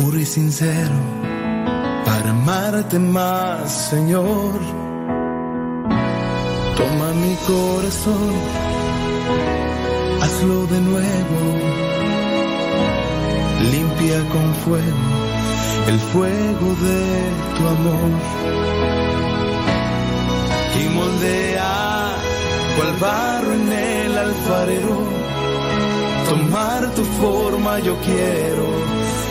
puro y sincero, para amarte más, Señor. Toma mi corazón, hazlo de nuevo, limpia con fuego el fuego de tu amor y moldea cual barro en el alfarero. Tomar tu forma yo quiero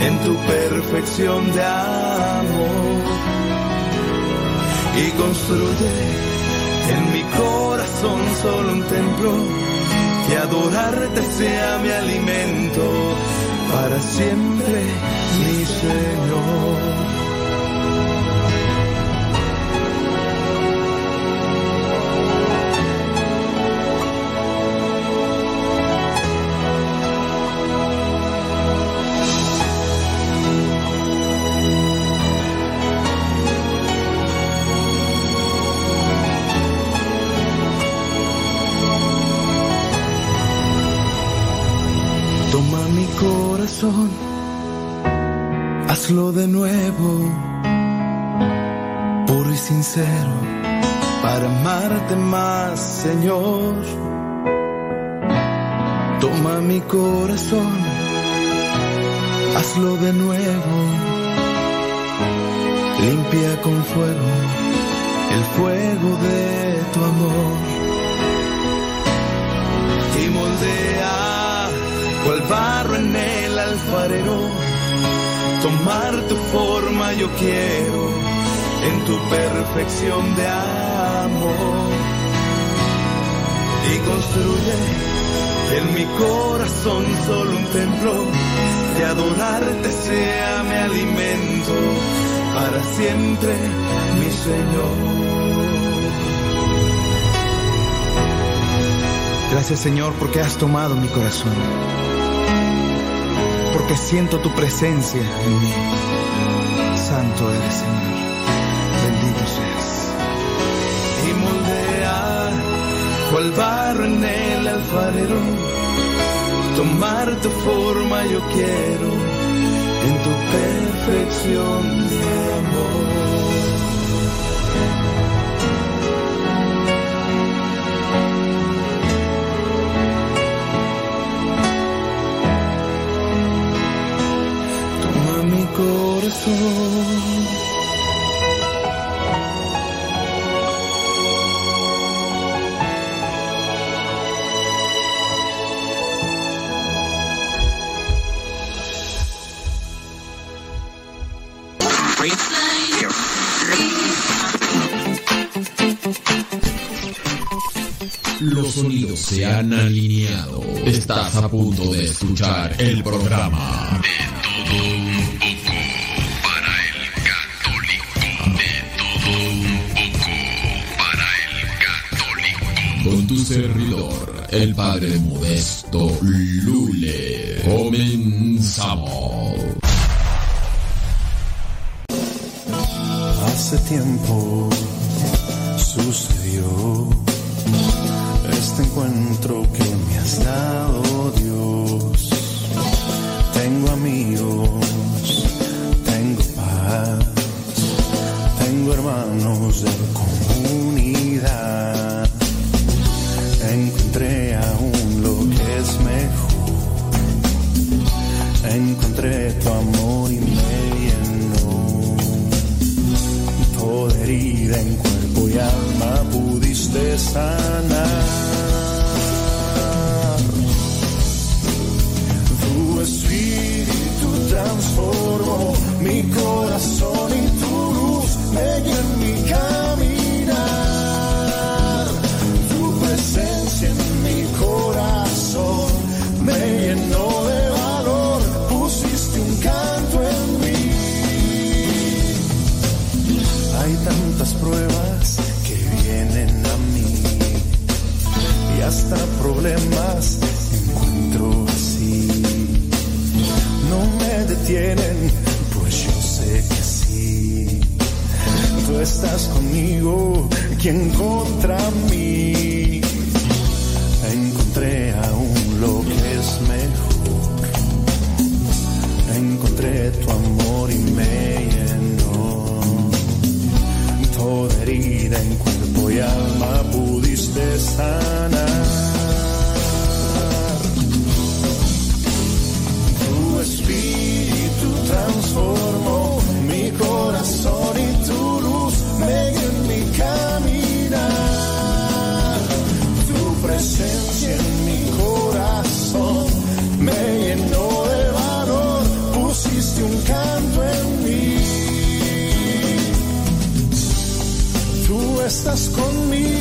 en tu perfección de amor y construye en mi corazón solo un templo que adorarte sea mi alimento para siempre, mi Señor. Hazlo de nuevo, puro y sincero, para amarte más, Señor. Toma mi corazón, hazlo de nuevo, limpia con fuego el fuego de tu amor. Y moldea cual Tomar tu forma yo quiero en tu perfección de amor. Y construye en mi corazón solo un templo que adorarte sea mi alimento para siempre, mi Señor. Gracias Señor porque has tomado mi corazón porque siento tu presencia en mí. Santo eres, Señor. Bendito seas. Y moldea cual barro en el alfarero. Tomar tu forma yo quiero en tu perfección de amor. Los sonidos se han alineado. Estás a punto de escuchar el programa servidor, el padre modesto Lule. Comenzamos. Hace tiempo sucedió este encuentro que me has dado Dios. Tengo amigos, tengo paz, tengo hermanos de comunidad Encontré aún lo que es mejor. Encontré tu amor y me llenó. Toda herida en cuerpo y alma pudiste sanar. problemas encuentro así. No me detienen, pues yo sé que sí. Tú estás conmigo, quien contra mí. Encontré aún lo que es mejor. Encontré tu amor y me llenó. Toda herida en cuerpo y estás conmigo.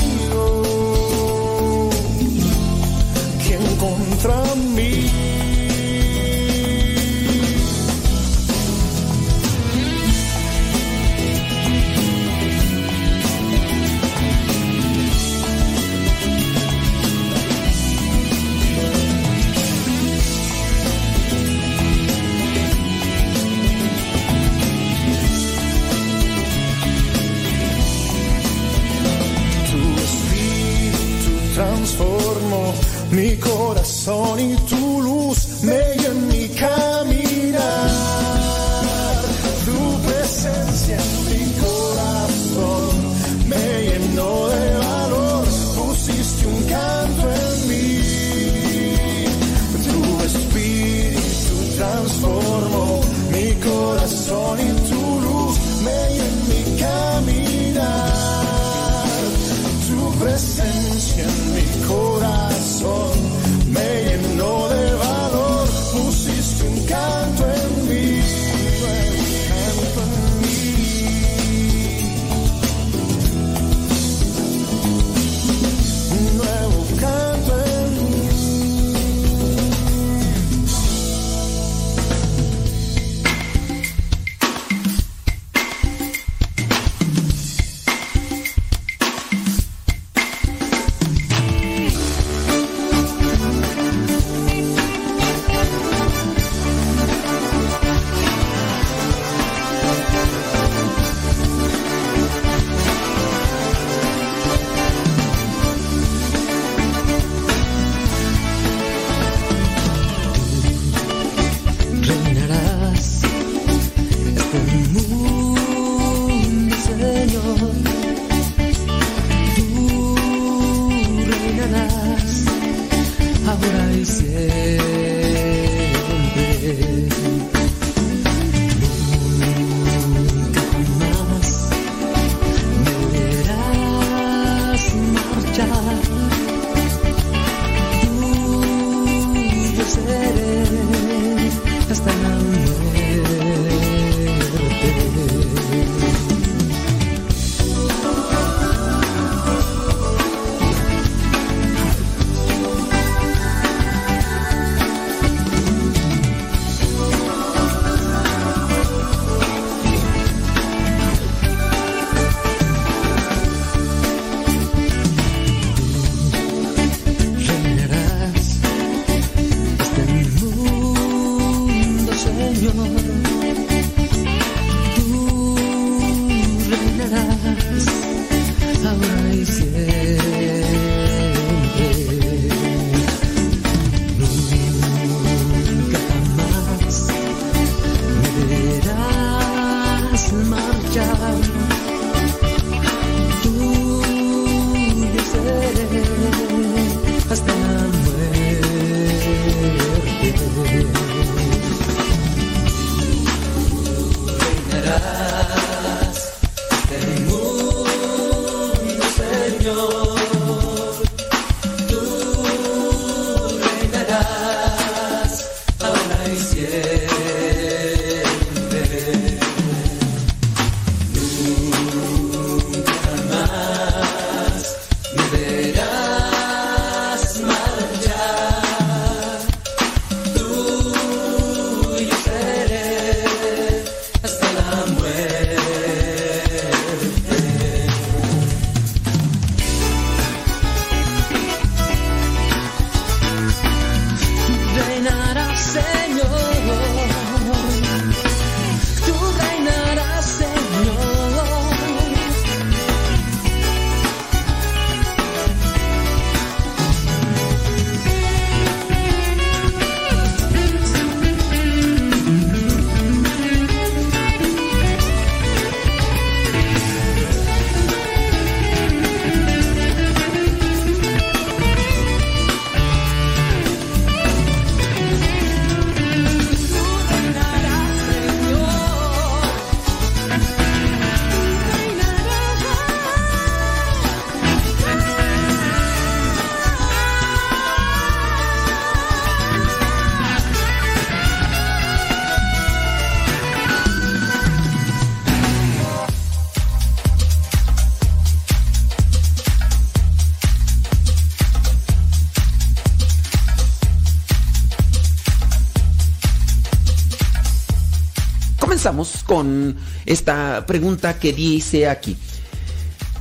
Con esta pregunta que dice aquí.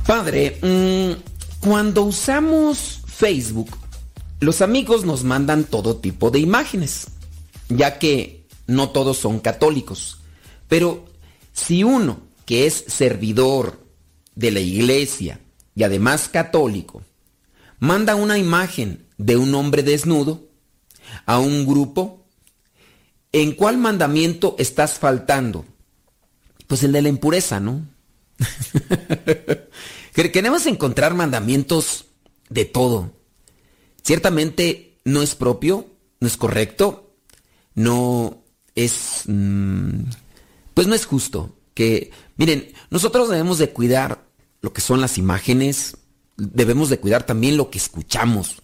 Padre, mm, cuando usamos Facebook, los amigos nos mandan todo tipo de imágenes, ya que no todos son católicos. Pero si uno que es servidor de la iglesia y además católico, manda una imagen de un hombre desnudo a un grupo, ¿en cuál mandamiento estás faltando? Pues el de la impureza, ¿no? Queremos encontrar mandamientos de todo. Ciertamente no es propio, no es correcto, no es... Mm, pues no es justo que... Miren, nosotros debemos de cuidar lo que son las imágenes, debemos de cuidar también lo que escuchamos.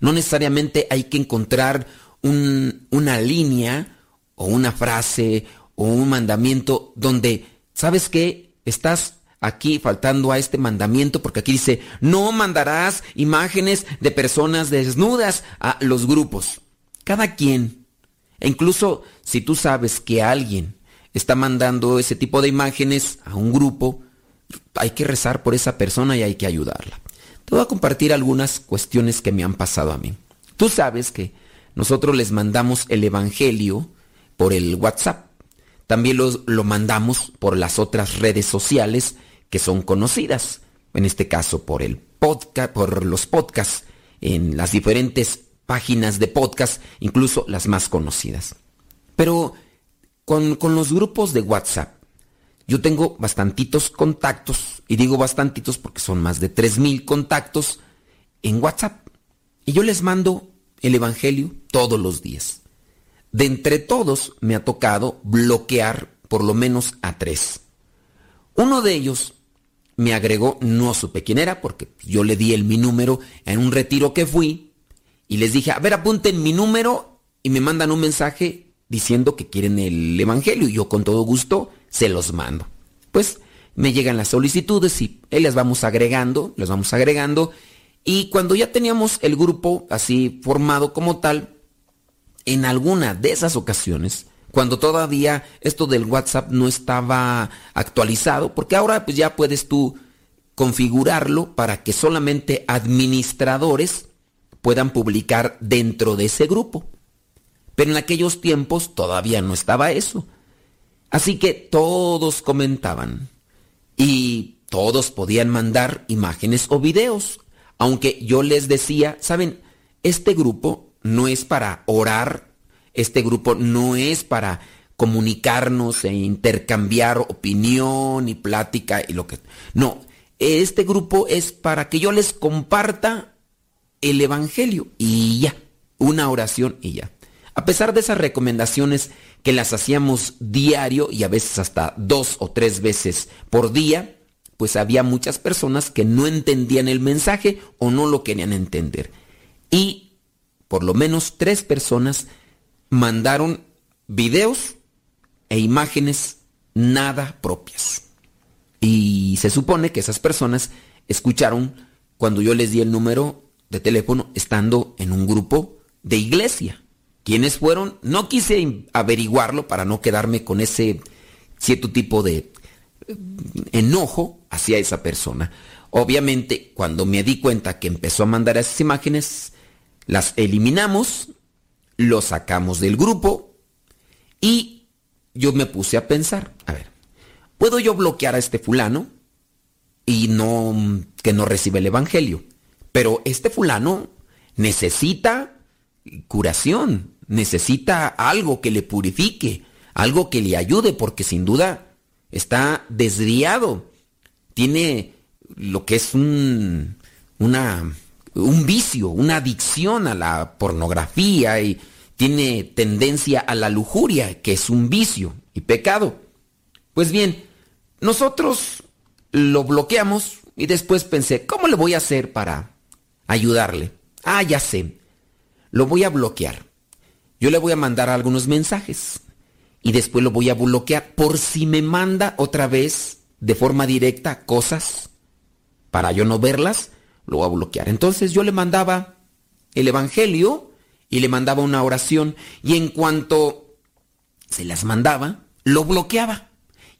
No necesariamente hay que encontrar una línea o una frase o un mandamiento donde, ¿sabes qué? Estás aquí faltando a este mandamiento porque aquí dice, no mandarás imágenes de personas desnudas a los grupos. Cada quien, e incluso si tú sabes que alguien está mandando ese tipo de imágenes a un grupo, hay que rezar por esa persona y hay que ayudarla. Te voy a compartir algunas cuestiones que me han pasado a mí. Tú sabes que nosotros les mandamos el Evangelio por el WhatsApp. También lo mandamos por las otras redes sociales que son conocidas. En este caso por el podcast, por los podcasts en las diferentes páginas de podcast, incluso las más conocidas. Pero con, con los grupos de WhatsApp, yo tengo bastantitos contactos, y digo bastantitos porque son más de 3.000 contactos en WhatsApp. Y yo les mando el Evangelio todos los días. De entre todos me ha tocado bloquear por lo menos a tres. Uno de ellos me agregó, no supe quién era, porque yo le di el mi número en un retiro que fui, y les dije, a ver, apunten mi número, y me mandan un mensaje diciendo que quieren el Evangelio, y yo con todo gusto se los mando. Pues me llegan las solicitudes y él las vamos agregando, las vamos agregando, y cuando ya teníamos el grupo así formado como tal, en alguna de esas ocasiones, cuando todavía esto del WhatsApp no estaba actualizado, porque ahora pues ya puedes tú configurarlo para que solamente administradores puedan publicar dentro de ese grupo. Pero en aquellos tiempos todavía no estaba eso. Así que todos comentaban y todos podían mandar imágenes o videos aunque yo les decía, saben, este grupo no es para orar, este grupo no es para comunicarnos e intercambiar opinión y plática y lo que... No, este grupo es para que yo les comparta el Evangelio y ya, una oración y ya. A pesar de esas recomendaciones que las hacíamos diario y a veces hasta dos o tres veces por día, pues había muchas personas que no entendían el mensaje o no lo querían entender. Y por lo menos tres personas mandaron videos e imágenes nada propias. Y se supone que esas personas escucharon cuando yo les di el número de teléfono estando en un grupo de iglesia. ¿Quiénes fueron? No quise averiguarlo para no quedarme con ese cierto tipo de enojo hacia esa persona. Obviamente, cuando me di cuenta que empezó a mandar esas imágenes, las eliminamos, lo sacamos del grupo y yo me puse a pensar, a ver, ¿puedo yo bloquear a este fulano y no que no recibe el evangelio? Pero este fulano necesita curación, necesita algo que le purifique, algo que le ayude porque sin duda está desviado, tiene lo que es un, una, un vicio, una adicción a la pornografía y tiene tendencia a la lujuria, que es un vicio y pecado. Pues bien, nosotros lo bloqueamos y después pensé, ¿cómo le voy a hacer para ayudarle? Ah, ya sé, lo voy a bloquear. Yo le voy a mandar algunos mensajes y después lo voy a bloquear por si me manda otra vez de forma directa cosas para yo no verlas, lo voy a bloquear. Entonces yo le mandaba el Evangelio y le mandaba una oración y en cuanto se las mandaba, lo bloqueaba.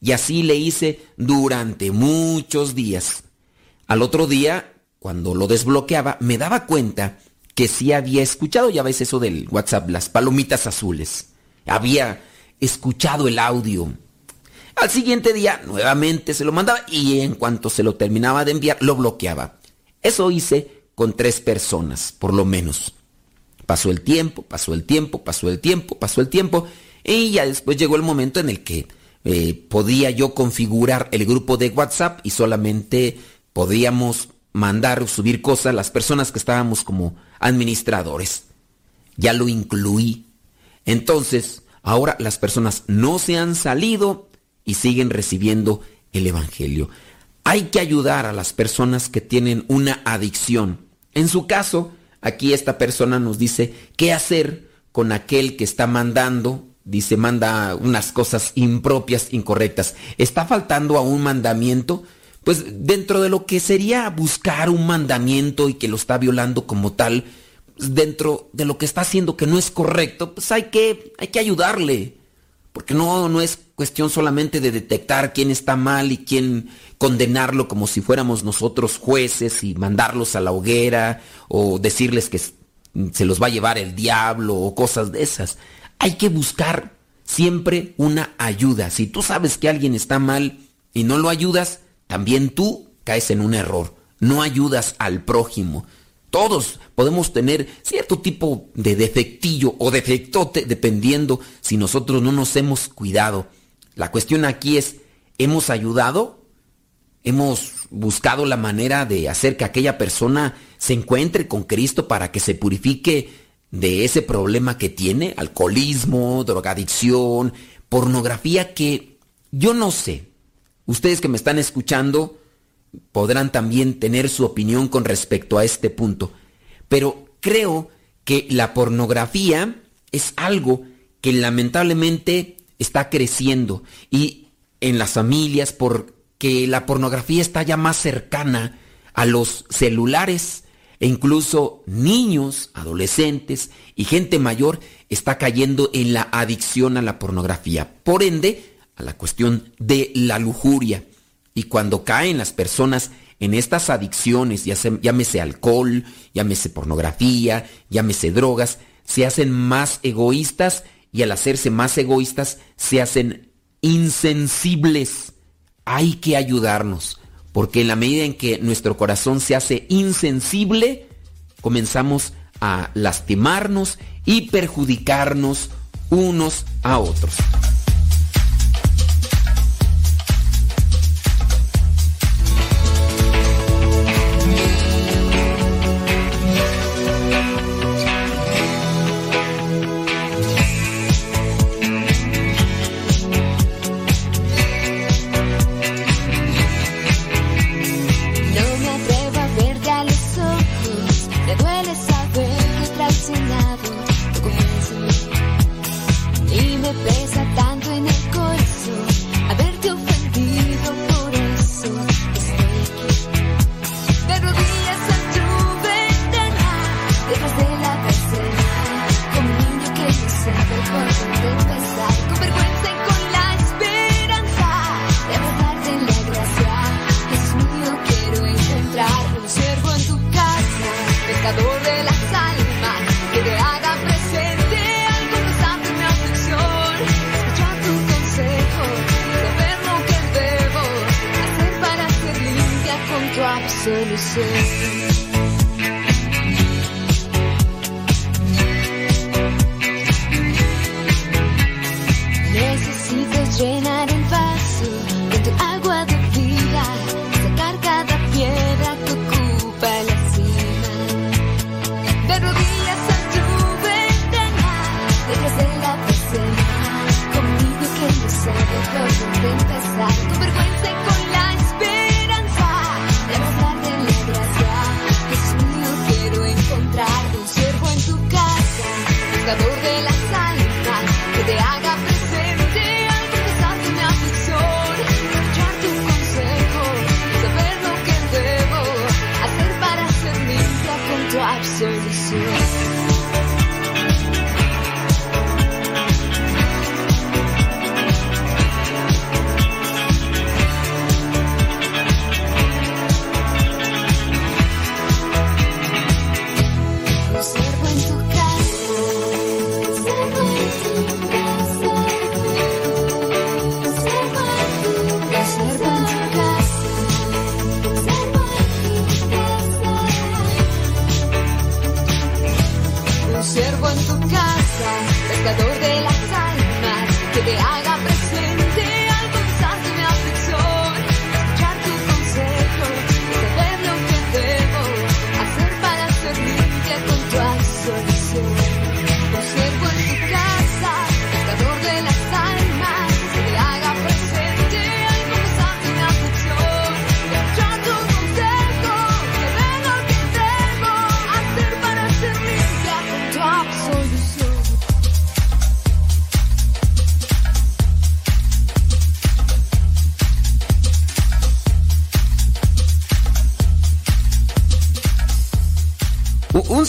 Y así le hice durante muchos días. Al otro día, cuando lo desbloqueaba, me daba cuenta que sí había escuchado, ya ves eso del WhatsApp, las palomitas azules. Había escuchado el audio. Al siguiente día nuevamente se lo mandaba y en cuanto se lo terminaba de enviar lo bloqueaba. Eso hice con tres personas, por lo menos. Pasó el tiempo, pasó el tiempo, pasó el tiempo, pasó el tiempo y ya después llegó el momento en el que eh, podía yo configurar el grupo de WhatsApp y solamente podíamos mandar o subir cosas las personas que estábamos como administradores. Ya lo incluí. Entonces, ahora las personas no se han salido y siguen recibiendo el Evangelio. Hay que ayudar a las personas que tienen una adicción. En su caso, aquí esta persona nos dice qué hacer con aquel que está mandando, dice, manda unas cosas impropias, incorrectas. ¿Está faltando a un mandamiento? Pues dentro de lo que sería buscar un mandamiento y que lo está violando como tal, dentro de lo que está haciendo que no es correcto, pues hay que, hay que ayudarle. Porque no, no es cuestión solamente de detectar quién está mal y quién condenarlo como si fuéramos nosotros jueces y mandarlos a la hoguera o decirles que se los va a llevar el diablo o cosas de esas. Hay que buscar siempre una ayuda. Si tú sabes que alguien está mal y no lo ayudas, también tú caes en un error. No ayudas al prójimo. Todos podemos tener cierto tipo de defectillo o defectote dependiendo si nosotros no nos hemos cuidado. La cuestión aquí es, ¿hemos ayudado? ¿Hemos buscado la manera de hacer que aquella persona se encuentre con Cristo para que se purifique de ese problema que tiene? Alcoholismo, drogadicción, pornografía que yo no sé. Ustedes que me están escuchando, podrán también tener su opinión con respecto a este punto. Pero creo que la pornografía es algo que lamentablemente está creciendo y en las familias porque la pornografía está ya más cercana a los celulares e incluso niños, adolescentes y gente mayor está cayendo en la adicción a la pornografía. Por ende, a la cuestión de la lujuria. Y cuando caen las personas en estas adicciones, ya llámese alcohol, llámese pornografía, llámese drogas, se hacen más egoístas y al hacerse más egoístas se hacen insensibles. Hay que ayudarnos, porque en la medida en que nuestro corazón se hace insensible, comenzamos a lastimarnos y perjudicarnos unos a otros.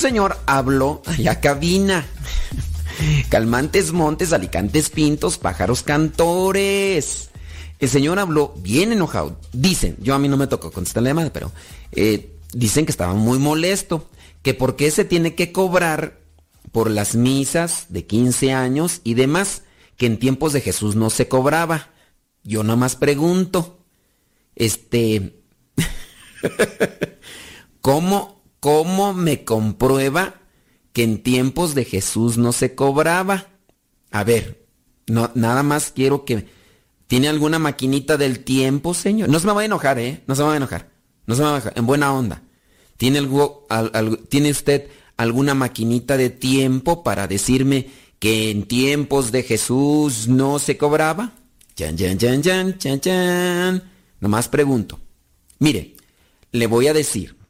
Señor habló allá cabina. Calmantes montes, alicantes pintos, pájaros cantores. El señor habló bien enojado. Dicen, yo a mí no me tocó contestar la llamada, pero eh, dicen que estaba muy molesto. Que por qué se tiene que cobrar por las misas de 15 años y demás, que en tiempos de Jesús no se cobraba. Yo más pregunto, este, ¿cómo, ¿cómo me comprueba que en tiempos de Jesús no se cobraba? A ver, nada más quiero que... ¿Tiene alguna maquinita del tiempo, señor? No se me va a enojar, ¿eh? No se me va a enojar. No se me va a enojar. En buena onda. ¿Tiene, ¿Tiene usted alguna maquinita de tiempo para decirme que en tiempos de Jesús no se cobraba? Chan, chan, chan, chan, chan, chan. Nomás pregunto. Mire, le voy a decir,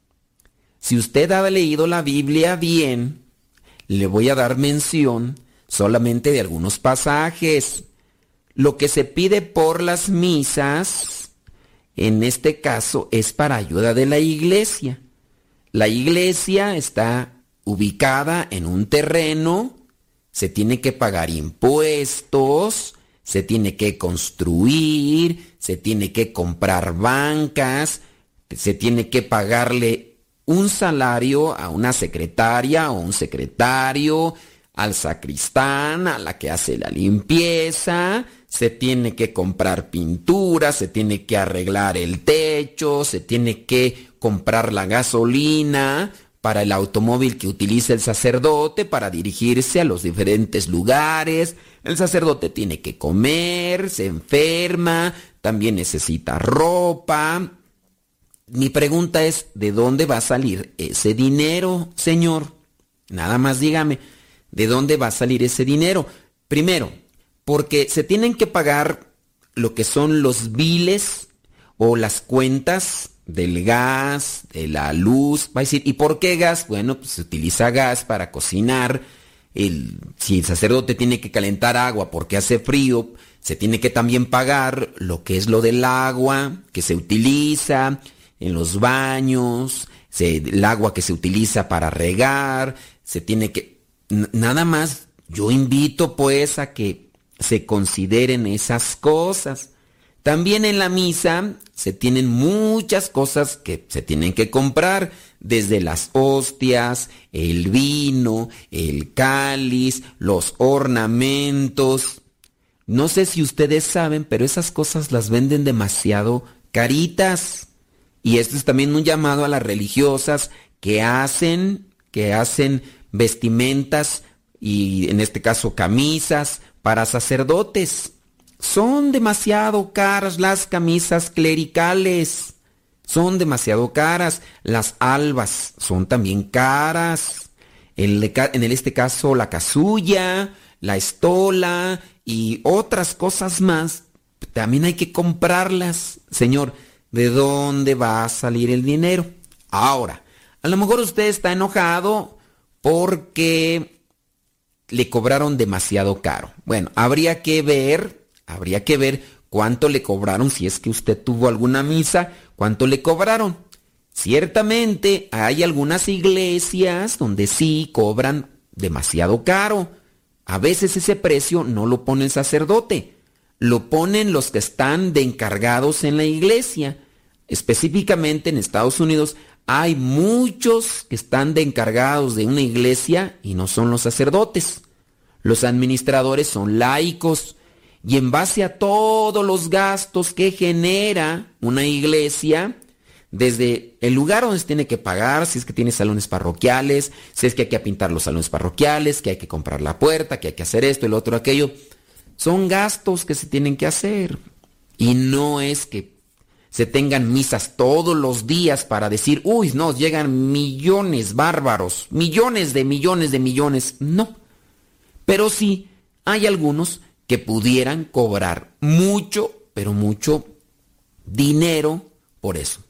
si usted ha leído la Biblia bien, le voy a dar mención solamente de algunos pasajes. Lo que se pide por las misas, en este caso, es para ayuda de la iglesia. La iglesia está ubicada en un terreno, se tiene que pagar impuestos, se tiene que construir, se tiene que comprar bancas, se tiene que pagarle un salario a una secretaria o un secretario, al sacristán, a la que hace la limpieza, se tiene que comprar pintura, se tiene que arreglar el techo, se tiene que comprar la gasolina, para el automóvil que utiliza el sacerdote para dirigirse a los diferentes lugares. El sacerdote tiene que comer, se enferma, también necesita ropa. Mi pregunta es, ¿de dónde va a salir ese dinero, Señor? Nada más dígame, ¿de dónde va a salir ese dinero? Primero, porque se tienen que pagar lo que son los biles o las cuentas del gas, de la luz. Va a decir, ¿y por qué gas? Bueno, pues se utiliza gas para cocinar. Si el sacerdote tiene que calentar agua porque hace frío, se tiene que también pagar lo que es lo del agua que se utiliza en los baños, el agua que se utiliza para regar, se tiene que... Nada más, yo invito pues a que se consideren esas cosas. También en la misa se tienen muchas cosas que se tienen que comprar, desde las hostias, el vino, el cáliz, los ornamentos. No sé si ustedes saben, pero esas cosas las venden demasiado caritas. Y esto es también un llamado a las religiosas que hacen, que hacen vestimentas y en este caso camisas para sacerdotes. Son demasiado caras las camisas clericales. Son demasiado caras. Las albas son también caras. En, este caso, la casulla, la estola y otras cosas más. También hay que comprarlas. Señor, ¿de dónde va a salir el dinero? Ahora, a lo mejor usted está enojado porque le cobraron demasiado caro. Bueno, habría que ver Habría que ver cuánto le cobraron si es que usted tuvo alguna misa, cuánto le cobraron. Ciertamente hay algunas iglesias donde sí cobran demasiado caro. A veces ese precio no lo pone el sacerdote, lo ponen los que están de encargados en la iglesia. Específicamente en Estados Unidos hay muchos que están de encargados de una iglesia y no son los sacerdotes. Los administradores son laicos y en base a todos los gastos que genera una iglesia, desde el lugar donde se tiene que pagar, si es que tiene salones parroquiales, si es que hay que pintar los salones parroquiales, que hay que comprar la puerta, que hay que hacer esto, el otro, aquello, son gastos que se tienen que hacer. Y no es que se tengan misas todos los días para decir, uy, no, llegan millones bárbaros, millones de millones de millones. No. Pero sí, hay algunos que pudieran cobrar mucho, pero mucho dinero por eso.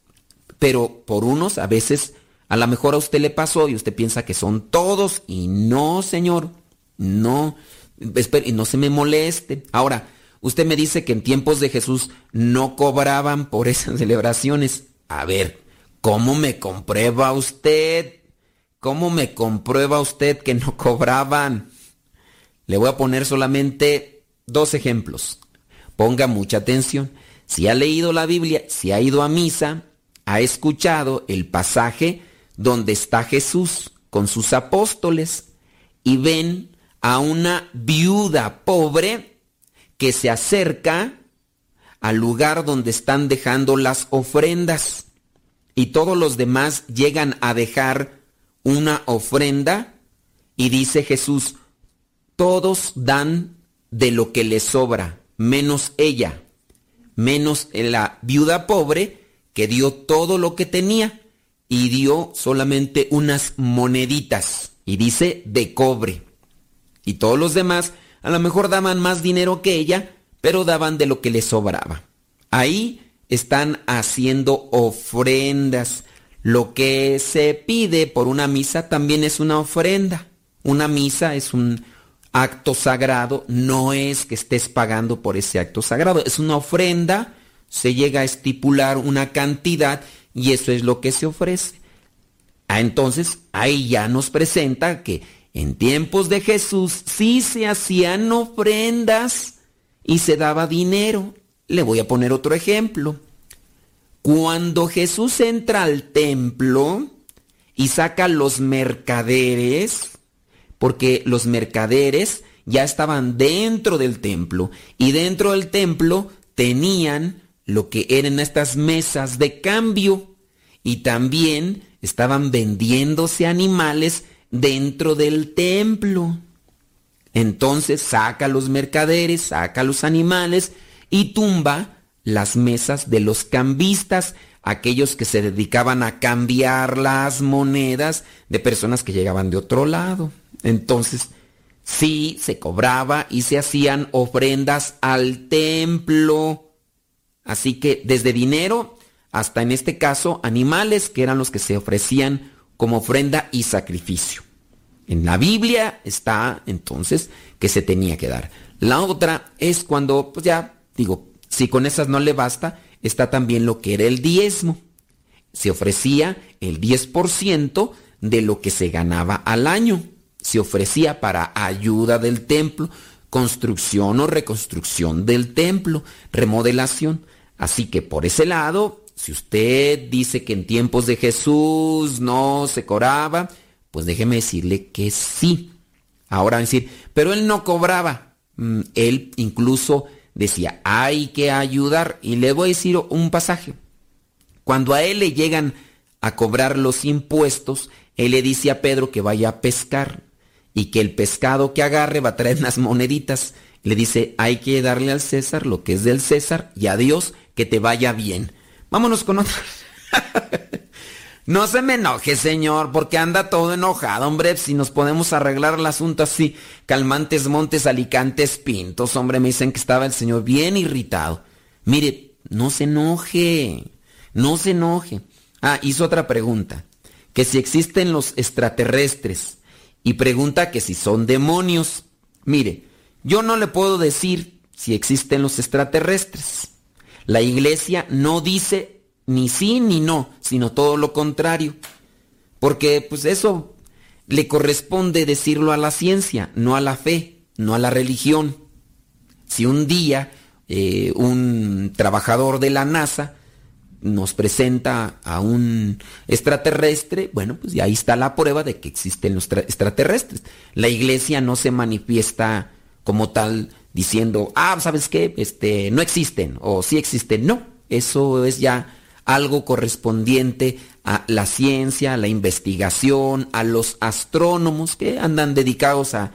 Pero por unos a veces a lo mejor a usted le pasó y usted piensa que son todos y no, señor, no, y no se me moleste. Ahora, usted me dice que en tiempos de Jesús no cobraban por esas celebraciones. A ver, ¿cómo me comprueba usted? ¿cómo me comprueba usted que no cobraban? Le voy a poner solamente dos ejemplos. Ponga mucha atención. Si ha leído la Biblia, si ha ido a misa, ha escuchado el pasaje donde está Jesús con sus apóstoles y ven a una viuda pobre que se acerca al lugar donde están dejando las ofrendas y todos los demás llegan a dejar una ofrenda y dice Jesús, todos dan de lo que les sobra, menos ella, menos la viuda pobre que dio todo lo que tenía y dio solamente unas moneditas y dice de cobre. Y todos los demás a lo mejor daban más dinero que ella, pero daban de lo que les sobraba. Ahí están haciendo ofrendas. Lo que se pide por una misa también es una ofrenda. Una misa es un acto sagrado, no es que estés pagando por ese acto sagrado, es una ofrenda, se llega a estipular una cantidad y eso es lo que se ofrece. Ah, entonces, ahí ya nos presenta que en tiempos de Jesús sí se hacían ofrendas y se daba dinero. Le voy a poner otro ejemplo. Cuando Jesús entra al templo y saca los mercaderes, porque los mercaderes ya estaban dentro del templo y dentro del templo tenían lo que eran estas mesas de cambio y también estaban vendiéndose animales dentro del templo. Entonces saca los mercaderes, saca los animales y tumba las mesas de los cambistas, aquellos que se dedicaban a cambiar las monedas de personas que llegaban de otro lado. Entonces, sí, se cobraba y se hacían ofrendas al templo. Así que desde dinero hasta en este caso animales que eran los que se ofrecían como ofrenda y sacrificio. En la Biblia está entonces que se tenía que dar. La otra es cuando, pues ya digo, si con esas no le basta, está también lo que era el diezmo. Se ofrecía el 10% de lo que se ganaba al año. Se ofrecía para ayuda del templo, construcción o reconstrucción del templo, remodelación. Así que por ese lado, si usted dice que en tiempos de Jesús no se cobraba, pues déjeme decirle que sí. Ahora decir, pero él no cobraba. Mm, él incluso decía, hay que ayudar. Y le voy a decir un pasaje. Cuando a él le llegan a cobrar los impuestos, él le dice a Pedro que vaya a pescar y que el pescado que agarre va a traer unas moneditas. Le dice, hay que darle al César lo que es del César y a Dios que te vaya bien. Vámonos con otra. no se me enoje, señor, porque anda todo enojado, hombre. Si nos podemos arreglar el asunto así, calmantes, montes, alicantes, pintos, hombre, me dicen que estaba el señor bien irritado. Mire, no se enoje, no se enoje. Ah, hizo otra pregunta, que si existen los extraterrestres, y pregunta que si son demonios. Mire, yo no le puedo decir si existen los extraterresres. La iglesia no dice ni sí ni no, sino todo lo contrario. Porque pues eso le corresponde decirlo a la ciencia, no a la fe, no a la religión. Si un día eh, un trabajador de la NASA nos presenta a un extraterrestre, bueno, pues ahí está la prueba de que existen los extraterrestres. La iglesia no se manifiesta como tal diciendo, ah, ¿sabes qué? Este, no existen o sí existen. No, eso es ya algo correspondiente a la ciencia, a la investigación, a los astrónomos que andan dedicados a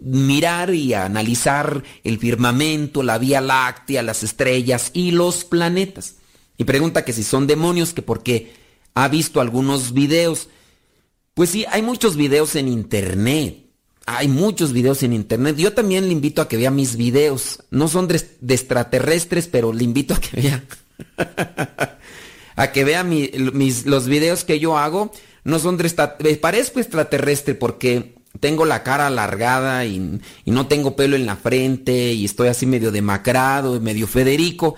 mirar y a analizar el firmamento, la Vía Láctea, las estrellas y los planetas. Y pregunta que si son demonios, que porque ha visto algunos videos. Pues sí, hay muchos videos en internet. Hay muchos videos en internet. Yo también le invito a que vea mis videos. No son de, extraterrestres, pero le invito a que vea. a que vea mis, los videos que yo hago. No son de extraterrestres. Parezco extraterrestre porque tengo la cara alargada y, y, no tengo pelo en la frente y estoy así medio demacrado, medio Federico.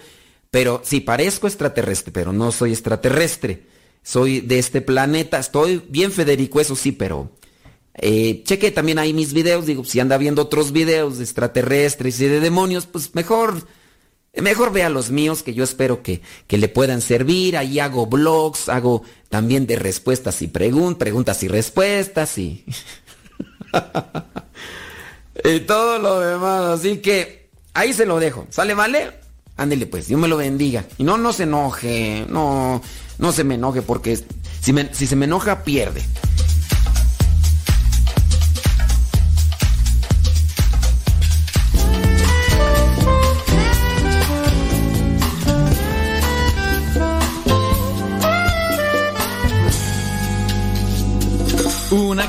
Pero sí, parezco extraterrestre, pero no soy extraterrestre. soy de este planeta. Estoy bien, Federico, eso sí, pero eh, cheque también ahí mis videos. Digo, si anda viendo otros videos de extraterrestres y de demonios, pues mejor, mejor vea los míos que yo espero que, que le puedan servir. Ahí hago blogs, hago también de respuestas y preguntas, preguntas y respuestas y... y todo lo demás. Así que ahí se lo dejo. ¿Sale, vale? Ándele pues, Dios me lo bendiga. Y no, no se enoje. No, no se me enoje porque si, si se me enoja, pierde.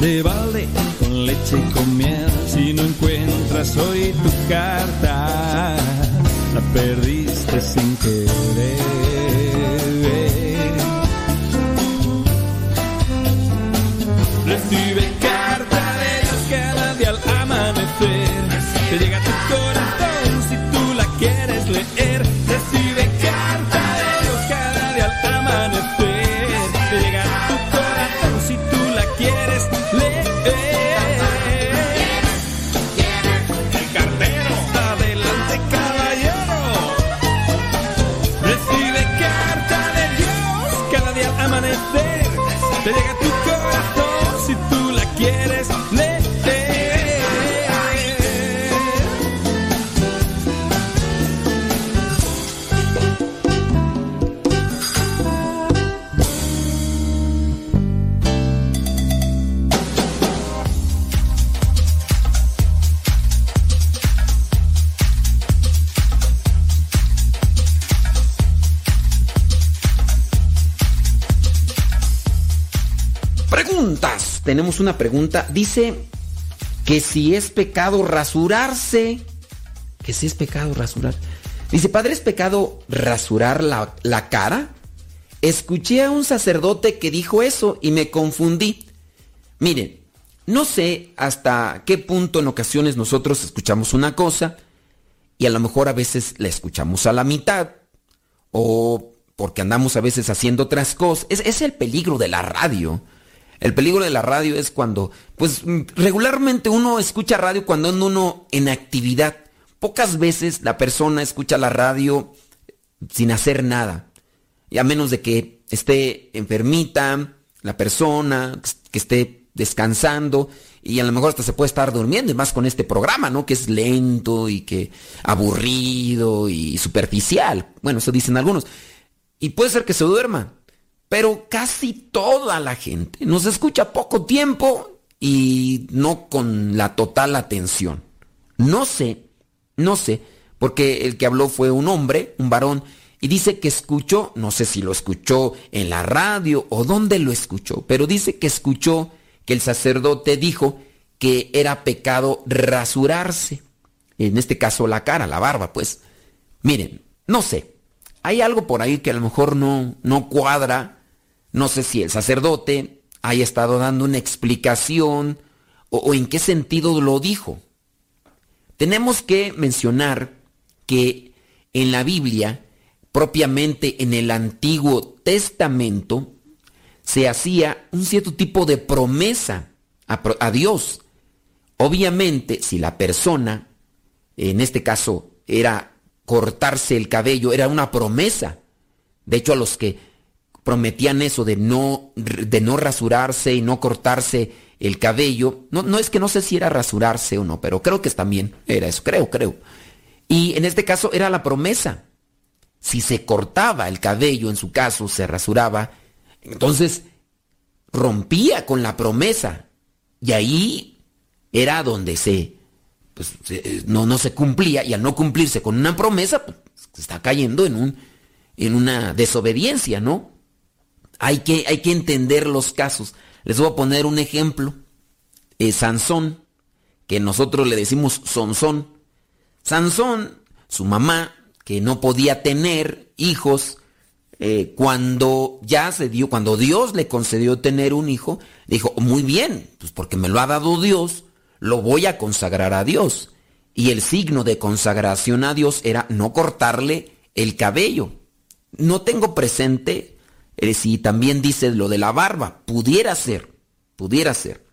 de balde, con leche y con miel. Si no encuentras hoy tu carta, la perdiste sin querer. Una pregunta. Dice que si es pecado rasurarse. Que si es pecado rasurar. Dice, padre, ¿es pecado rasurar la, la cara? Escuché a un sacerdote que dijo eso y me confundí. Miren, no sé hasta qué punto en ocasiones nosotros escuchamos una cosa y a lo mejor a veces la escuchamos a la mitad o porque andamos a veces haciendo otras cosas. Es, es el peligro de la radio. El peligro de la radio es cuando, pues mm, regularmente uno escucha radio cuando anda uno en actividad. Pocas veces la persona escucha la radio sin hacer nada. Y a menos de que esté enfermita, la persona, que esté descansando y a lo mejor hasta se puede estar durmiendo y más con este programa, ¿no? Que es lento y que aburrido y superficial. Bueno, eso dicen algunos. Y puede ser que se duerma, pero casi toda la gente nos escucha poco tiempo y no con la total atención. No sé, no sé, porque el que habló fue un hombre, un varón, y dice que escuchó, no sé si lo escuchó en la radio o dónde lo escuchó, pero dice que escuchó que el sacerdote dijo que era pecado rasurarse. En este caso la cara, la barba, pues. Miren, no sé. Hay algo por ahí que a lo mejor no, no cuadra. No sé si el sacerdote haya estado dando una explicación o, en qué sentido lo dijo. Tenemos que mencionar que en la Biblia, propiamente en el Antiguo Testamento, se hacía un cierto tipo de promesa a, Dios. Obviamente, si la persona, en este caso, era cortarse el cabello, era una promesa. De hecho, a los que prometían eso de no, de no rasurarse y no cortarse el cabello. No, no es que no sé si era rasurarse o no, pero creo que también era eso, creo, creo. Y en este caso era la promesa. Si se cortaba el cabello, en su caso, se rasuraba, entonces rompía con la promesa. Y ahí era donde se, pues, no, no se cumplía. Y al no cumplirse con una promesa, pues, se está cayendo en, un, en una desobediencia, ¿no? Hay que, hay que entender los casos. Les voy a poner un ejemplo. Eh, Sansón, que nosotros le decimos Sonsón. Sansón, su mamá, que no podía tener hijos, eh, cuando ya se dio, cuando Dios le concedió tener un hijo, dijo, muy bien, pues porque me lo ha dado Dios, lo voy a consagrar a Dios. Y el signo de consagración a Dios era no cortarle el cabello. No tengo presente si también dice lo de la barba, pudiera ser, pudiera ser,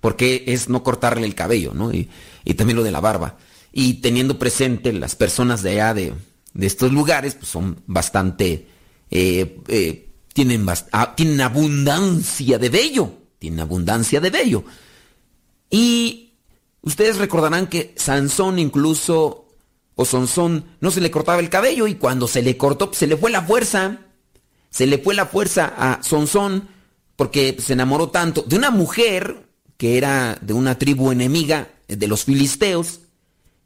porque es no cortarle el cabello, ¿no? Y, también lo de la barba. Y teniendo presente las personas de allá de, estos lugares, pues son bastante, eh, eh, tienen, ah, tienen abundancia de vello, tienen abundancia de vello. Y ustedes recordarán que Sansón incluso, o Sansón, no se le cortaba el cabello y cuando se le cortó, pues, se le fue la fuerza se le fue la fuerza a Sonsón porque se enamoró tanto de una mujer que era de una tribu enemiga de los filisteos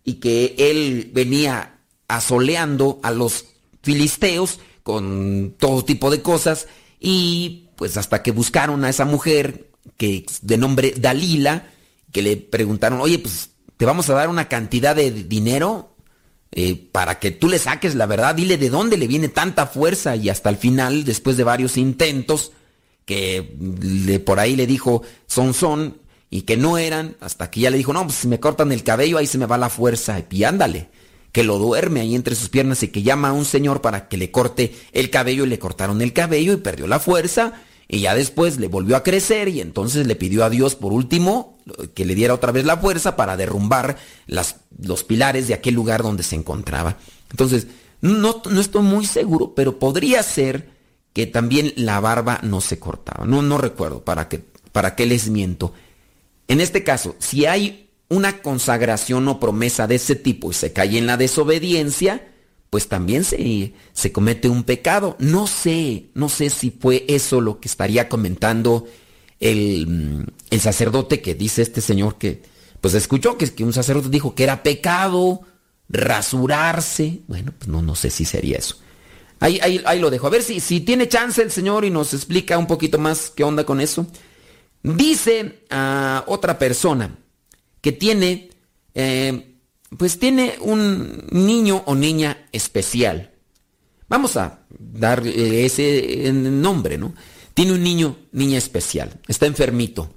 y que él venía asoleando a los filisteos con todo tipo de cosas y pues hasta que buscaron a esa mujer que de nombre Dalila que le preguntaron, oye, pues te vamos a dar una cantidad de dinero eh, para que tú le saques la verdad, dile de dónde le viene tanta fuerza y hasta el final, después de varios intentos, que por ahí le dijo son son y que no eran, hasta que ya le dijo, no, pues si me cortan el cabello ahí se me va la fuerza y ándale, que lo duerme ahí entre sus piernas y que llama a un señor para que le corte el cabello y le cortaron el cabello y perdió la fuerza y ya después le volvió a crecer y entonces le pidió a Dios por último que le diera otra vez la fuerza para derrumbar las, los pilares de aquel lugar donde se encontraba. Entonces, no, no estoy muy seguro, pero podría ser que también la barba no se cortaba. No, no recuerdo para qué, para qué les miento. En este caso, si hay una consagración o promesa de ese tipo y se cae en la desobediencia, pues también se, se comete un pecado. No sé, no sé si fue eso lo que estaría comentando el, mm, el sacerdote que dice este señor que, pues escuchó que, que un sacerdote dijo que era pecado rasurarse. Bueno, pues no, no sé si sería eso. Ahí, ahí, ahí, lo dejo. A ver si, si tiene chance el señor y nos explica un poquito más qué onda con eso. Dice a otra persona que tiene eh, pues tiene un niño o niña especial. Vamos a dar ese nombre, ¿no? Tiene un niño, niña especial, está enfermito.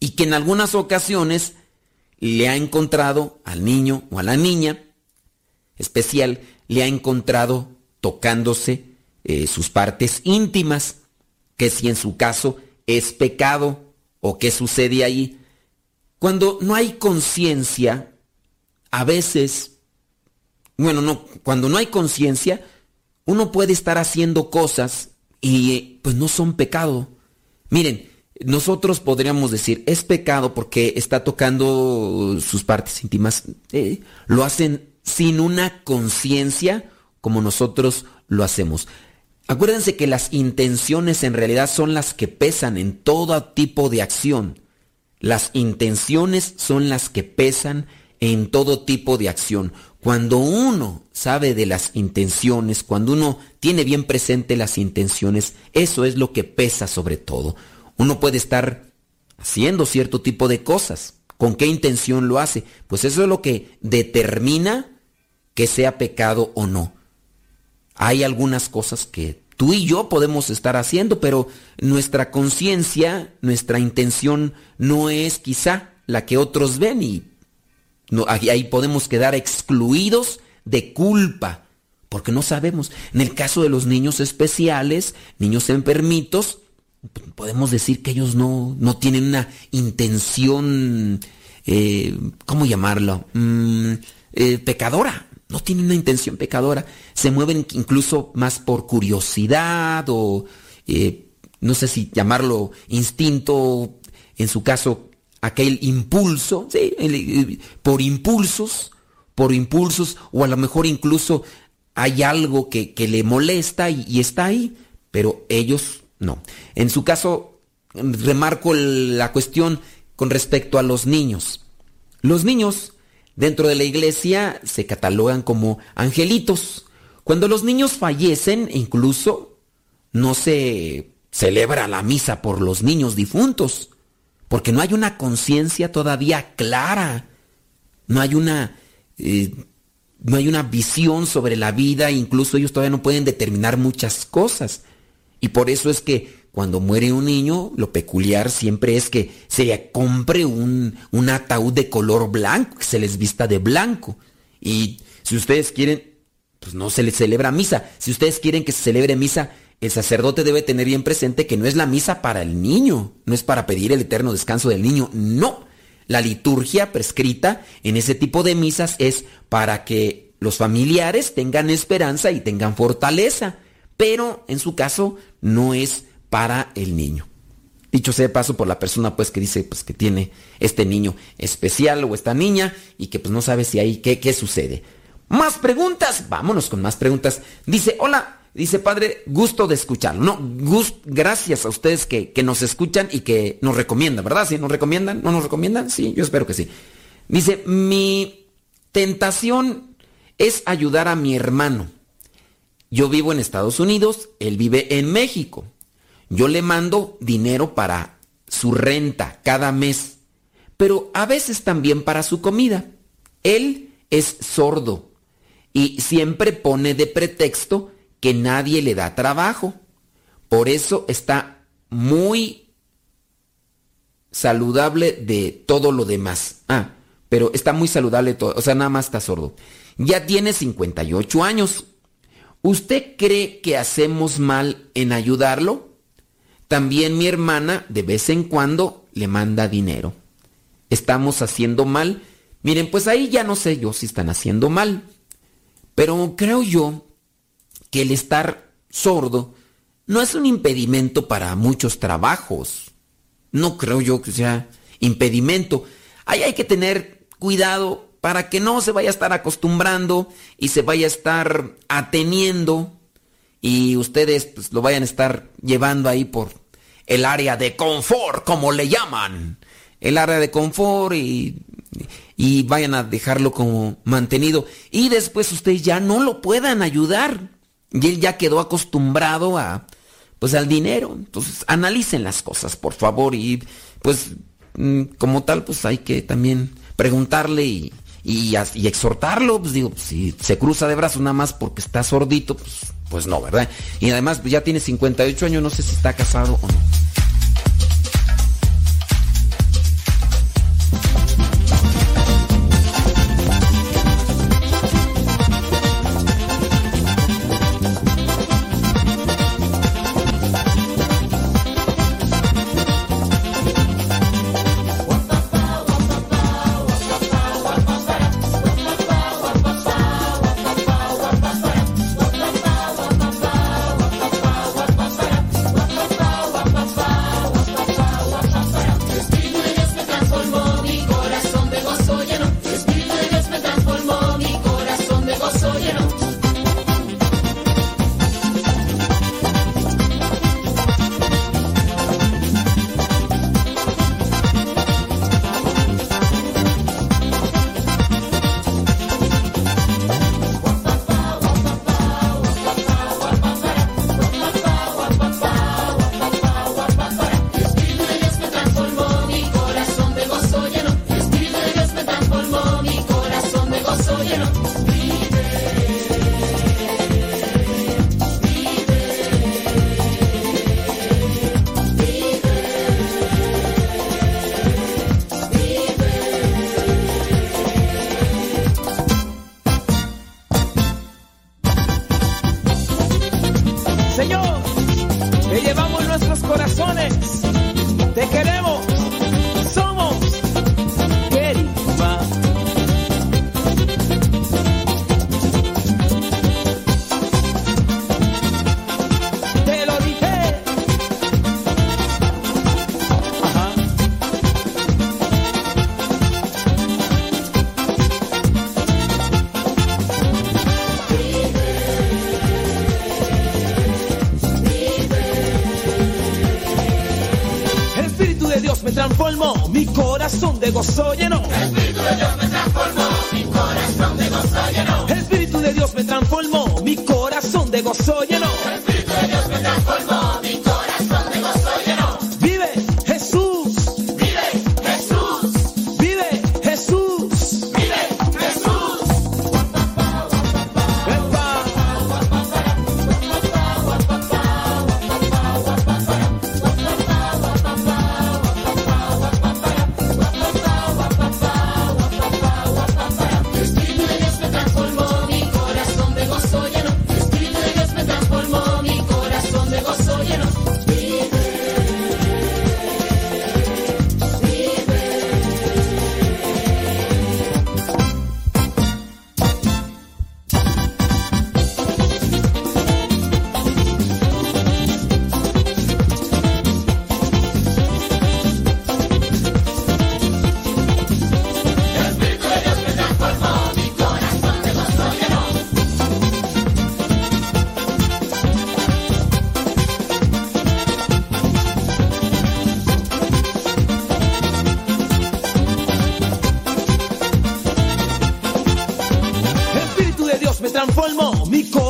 Y que en algunas ocasiones le ha encontrado al niño o a la niña especial, le ha encontrado tocándose eh, sus partes íntimas, que si en su caso es pecado o qué sucede ahí. Cuando no hay conciencia, a veces, bueno, no, cuando no hay conciencia, uno puede estar haciendo cosas y pues no son pecado. Miren, nosotros podríamos decir, es pecado porque está tocando sus partes íntimas. Eh, lo hacen sin una conciencia como nosotros lo hacemos. Acuérdense que las intenciones en realidad son las que pesan en todo tipo de acción. Las intenciones son las que pesan en todo tipo de acción. Cuando uno sabe de las intenciones, cuando uno tiene bien presente las intenciones, eso es lo que pesa sobre todo. Uno puede estar haciendo cierto tipo de cosas. ¿Con qué intención lo hace? Pues eso es lo que determina que sea pecado o no. Hay algunas cosas que tú y yo podemos estar haciendo, pero nuestra conciencia, nuestra intención no es quizá la que otros ven y no, ahí podemos quedar excluidos de culpa, porque no sabemos. En el caso de los niños especiales, niños enfermitos, podemos decir que ellos no, no tienen una intención, eh, ¿cómo llamarlo? Mm, eh, pecadora. No tienen una intención pecadora. Se mueven incluso más por curiosidad o, eh, no sé si llamarlo instinto, en su caso, aquel impulso, ¿sí? por impulsos, por impulsos, o a lo mejor incluso hay algo que, le molesta y está ahí, pero ellos no. En su caso, remarco la cuestión con respecto a los niños. Los niños dentro de la iglesia se catalogan como angelitos. Cuando los niños fallecen, incluso no se celebra la misa por los niños difuntos, porque no hay una conciencia todavía clara, no hay una, eh, no hay una visión sobre la vida, incluso ellos todavía no pueden determinar muchas cosas. Y por eso es que cuando muere un niño, lo peculiar siempre es que se le compre un, un ataúd de color blanco, que se les vista de blanco. Y si ustedes quieren, pues no se les celebra misa. Si ustedes quieren que se celebre misa, el sacerdote debe tener bien presente que no es la misa para el niño, no es para pedir el eterno descanso del niño, no. La liturgia prescrita en ese tipo de misas es para que los familiares tengan esperanza y tengan fortaleza pero en su caso no es para el niño. Dicho sea paso por la persona pues que dice pues que tiene este niño especial o esta niña y que pues no sabe si hay qué, qué sucede. Más preguntas, vámonos con más preguntas. Dice, hola, dice padre, gusto de escucharlo. No, gracias a ustedes que, que nos escuchan y que nos recomiendan, ¿verdad? ¿Sí nos recomiendan? ¿No nos recomiendan? Sí, yo espero que sí. Dice, mi tentación es ayudar a mi hermano yo vivo en Estados Unidos, él vive en México. Yo le mando dinero para su renta cada mes, pero a veces también para su comida. Él es sordo y siempre pone de pretexto que nadie le da trabajo. Por eso está muy saludable de todo lo demás. Ah, pero está muy saludable todo, o sea, nada más está sordo. Ya tiene 58 años. ¿Usted cree que hacemos mal en ayudarlo? También mi hermana de vez en cuando le manda dinero. ¿Estamos haciendo mal? Miren, pues ahí ya no sé yo si están haciendo mal. Pero creo yo que el estar sordo no es un impedimento para muchos trabajos. No creo yo que sea impedimento. Ahí hay que tener cuidado para que no se vaya a estar acostumbrando y se vaya a estar ateniendo y ustedes pues, lo vayan a estar llevando ahí por el área de confort, como le llaman. El área de confort y, y vayan a dejarlo como mantenido. Y después ustedes ya no lo puedan ayudar. Y él ya quedó acostumbrado a, pues al dinero. Entonces, analicen las cosas, por favor. Y pues, mm, como tal, pues hay que también preguntarle y, y, exhortarlo, pues digo, si se cruza de brazos nada más porque está sordito, pues, pues no, ¿verdad? Y además pues, ya tiene 58 años, no sé si está casado o no. Mi corazón de gozo llenó.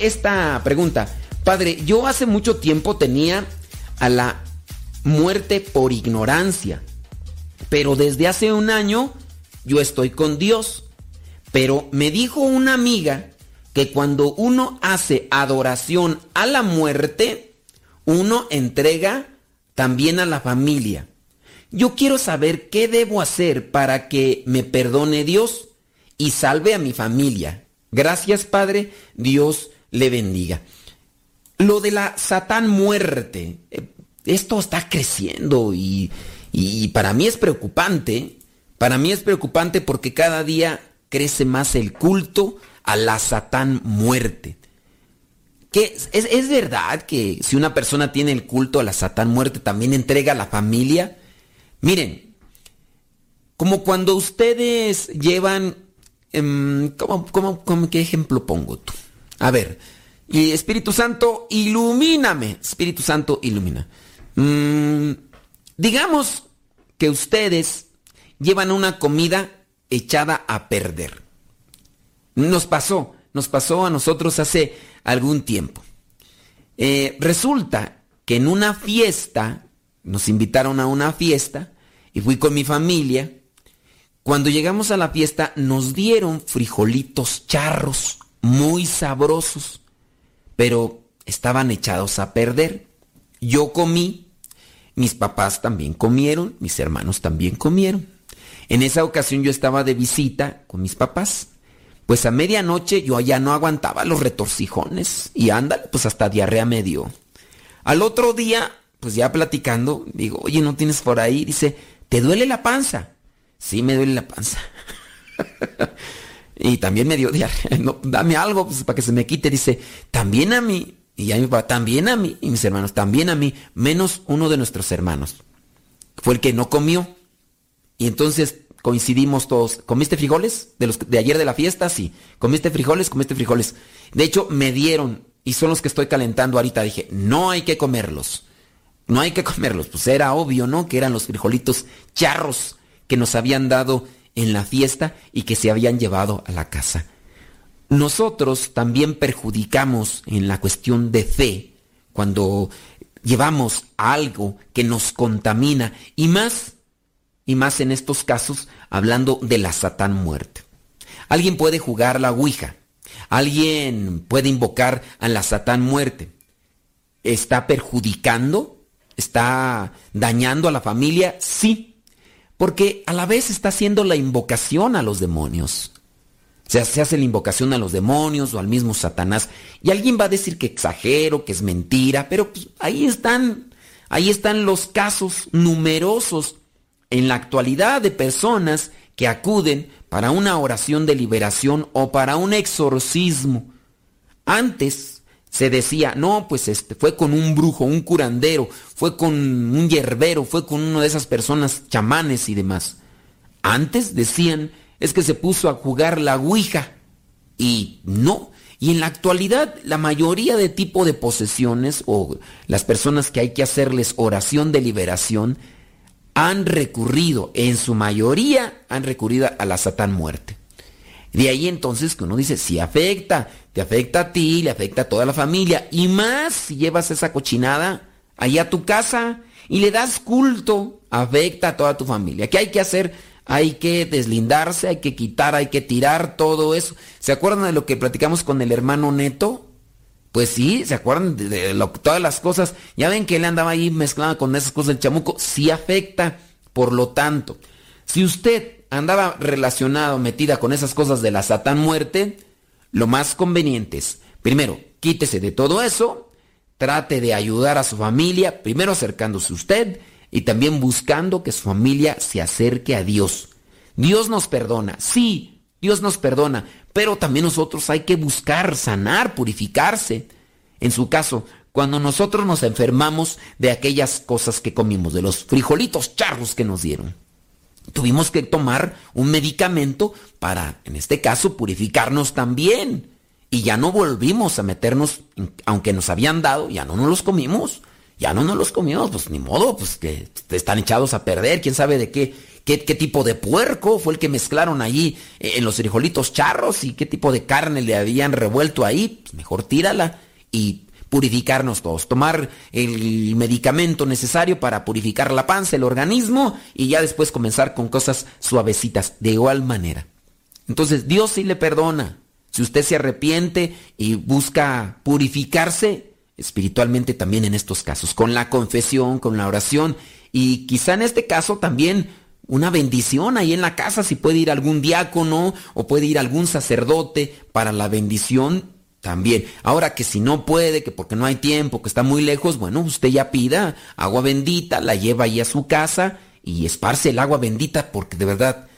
Esta pregunta, Padre, yo hace mucho tiempo tenía a la muerte por ignorancia, pero desde hace un año yo estoy con Dios. Pero me dijo una amiga que cuando uno hace adoración a la muerte, uno entrega también a la familia. Yo quiero saber qué debo hacer para que me perdone Dios y salve a mi familia. Gracias Padre, Dios le bendiga. Lo de la Satán muerte, eh, esto está creciendo y, y para mí es preocupante. Para mí es preocupante porque cada día crece más el culto a la Satán muerte. Que es, es- verdad que si una persona tiene el culto a la Satán muerte, también entrega a la familia. Miren, como cuando ustedes llevan, em, ¿cómo, cómo- cómo- qué ejemplo pongo tú? A ver, y Espíritu Santo, ilumíname. Espíritu Santo, ilumina. Mm, digamos que ustedes llevan una comida echada a perder. Nos pasó, nos pasó a nosotros hace algún tiempo. Eh, resulta que en una fiesta, nos invitaron a una fiesta y fui con mi familia. Cuando llegamos a la fiesta nos dieron frijolitos charros, muy sabrosos, pero estaban echados a perder. Yo comí, mis papás también comieron, mis hermanos también comieron. En esa ocasión yo estaba de visita con mis papás. Pues a medianoche yo ya no aguantaba los retorcijones y ándale, pues hasta diarrea me dio. Al otro día, pues ya platicando, digo, oye, ¿no tienes por ahí? Dice, ¿te duele la panza? Sí, me duele la panza. y también me dio diarrea. No, dame algo pues, para que se me quite. Dice, también a mí. Y ya mi papá, también a mí. Y mis hermanos, también a mí. Menos uno de nuestros hermanos. Fue el que no comió. Y entonces coincidimos todos. ¿Comiste frijoles? De los de ayer de la fiesta, sí. ¿Comiste frijoles? Comiste frijoles. De hecho, me dieron, y son los que estoy calentando ahorita. Dije, no hay que comerlos. No hay que comerlos. Pues era obvio, ¿no? Que eran los frijolitos charros que nos habían dado en la fiesta y que se habían llevado a la casa. Nosotros también perjudicamos en la cuestión de fe cuando llevamos algo que nos contamina y más, y más en estos casos hablando de la satán muerte. Alguien puede jugar la Ouija, alguien puede invocar a la satán muerte. ¿Está perjudicando? ¿Está dañando a la familia? Sí, porque a la vez está haciendo la invocación a los demonios. O sea, se hace la invocación a los demonios o al mismo Satanás. Y alguien va a decir que exagero, que es mentira, pero pues, ahí están, ahí están los casos numerosos en la actualidad de personas que acuden para una oración de liberación o para un exorcismo. Antes se decía, no, pues este fue con un brujo, un curandero, fue con un hierbero, fue con una de esas personas chamanes y demás. Antes decían es que se puso a jugar la Ouija. Y no. Y en la actualidad, la mayoría de tipo de posesiones o las personas que hay que hacerles oración de liberación han recurrido, en su mayoría, han recurrido a la Satán muerte. De ahí entonces que uno dice, si afecta, te afecta a ti, le afecta a toda la familia, y más si llevas esa cochinada allá a tu casa y le das culto, afecta a toda tu familia. ¿Qué hay que hacer? hay que deslindarse, hay que quitar, hay que tirar todo eso. ¿Se acuerdan de lo que platicamos con el hermano Neto? Pues sí, ¿se acuerdan de, todas las cosas? Ya ven que él andaba ahí mezclado con esas cosas del chamuco. Sí afecta. Por lo tanto, si usted andaba relacionado, metida con esas cosas de la satán muerte, lo más conveniente es, primero, quítese de todo eso, trate de ayudar a su familia, primero acercándose a usted, y también buscando que su familia se acerque a Dios. Dios nos perdona, sí, Dios nos perdona, pero también nosotros hay que buscar sanar, purificarse. En su caso, cuando nosotros nos enfermamos de aquellas cosas que comimos, de los frijolitos charros que nos dieron. Tuvimos que tomar un medicamento para, en este caso, purificarnos también. Y ya no volvimos a meternos, aunque nos habían dado, ya no nos los comimos ya no nos los comimos, pues ni modo, pues que están echados a perder, quién sabe de qué, qué, tipo de puerco fue el que mezclaron allí eh, en los frijolitos charros y qué tipo de carne le habían revuelto ahí, pues mejor tírala y purificarnos todos, tomar el medicamento necesario para purificar la panza, el organismo y ya después comenzar con cosas suavecitas, de igual manera. Entonces Dios sí le perdona. Si usted se arrepiente y busca purificarse, espiritualmente también en estos casos, con la confesión, con la oración y quizá en este caso también una bendición ahí en la casa, si puede ir algún diácono o puede ir algún sacerdote para la bendición también. Ahora que si no puede, que porque no hay tiempo, que está muy lejos, bueno, usted ya pida agua bendita, la lleva ahí a su casa y esparce el agua bendita porque de verdad